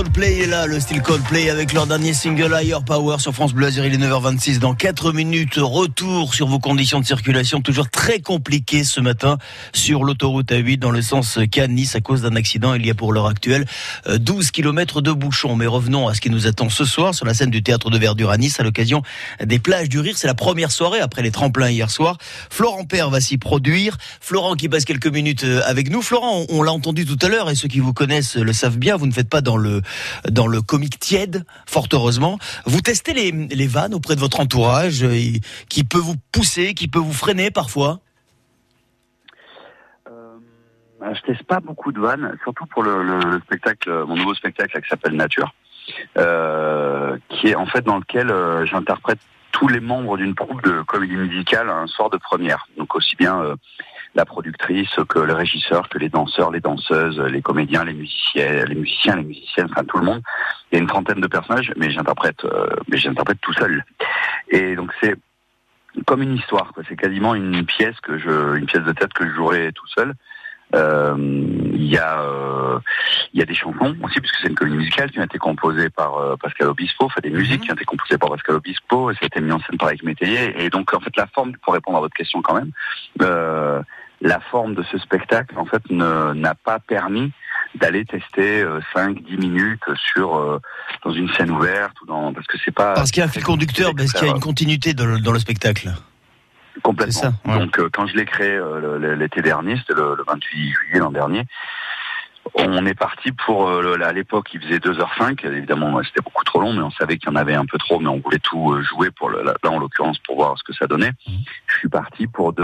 Coldplay est là, le style Coldplay avec leur dernier single Higher Power sur France Bleu Azur, il est 9h26. Dans 4 minutes, retour sur vos conditions de circulation, toujours très compliquées ce matin sur l'autoroute A8 dans le sens Cannes-Nice à cause d'un accident. Il y a pour l'heure actuelle 12 km de bouchons. Mais revenons à ce qui nous attend ce soir sur la scène du théâtre de Verdure à Nice à l'occasion des plages du Rire. C'est la première soirée après les tremplins hier soir. Florent Père va s'y produire. Florent qui passe quelques minutes avec nous. Florent, on l'a entendu tout à l'heure et ceux qui vous connaissent le savent bien, vous ne faites pas dans le dans le comique tiède, fort heureusement. Vous testez les, vannes auprès de votre entourage, euh, qui peut vous pousser, qui peut vous freiner parfois? Euh, Je teste pas beaucoup de vannes, surtout pour le, spectacle, mon nouveau spectacle qui s'appelle Nature, euh, qui est en fait dans lequel euh, j'interprète tous les membres d'une troupe de comédie musicale un soir de première. Donc aussi bien la productrice, que le régisseur, que les danseurs, les danseuses, les comédiens, les musiciens, les musiciens, les musiciennes, enfin tout le monde. Il y a une trentaine de personnages, mais j'interprète, euh, mais j'interprète tout seul. Et donc c'est comme une histoire. C'est quasiment une pièce que je, une pièce de tête que je jouerai tout seul. Euh, il y a euh, il y a des chansons aussi puisque c'est une comédie musicale qui a été composée par euh, Pascal Obispo, fait des musiques mhm. qui ont été composées par Pascal Obispo et ça a été mis en scène par Eric Métayer. Et donc en fait la forme pour répondre à votre question quand même euh, la forme de ce spectacle, en fait, n'a pas permis d'aller tester 5 euh, 10 minutes sur euh, dans une scène ouverte ou dans parce que c'est pas parce qu'il y a un fil conducteur parce qu'il y a une continuité dans le, dans le spectacle complètement. Ça, donc euh, quand je l'ai créé l'été dernier c'était le, 28 juillet l'an dernier on est parti pour à l'époque il faisait 2h05 évidemment c'était beaucoup trop long mais on savait qu'il y en avait un peu trop mais on voulait tout jouer pour là en l'occurrence pour voir ce que ça donnait. Mmh. je suis parti pour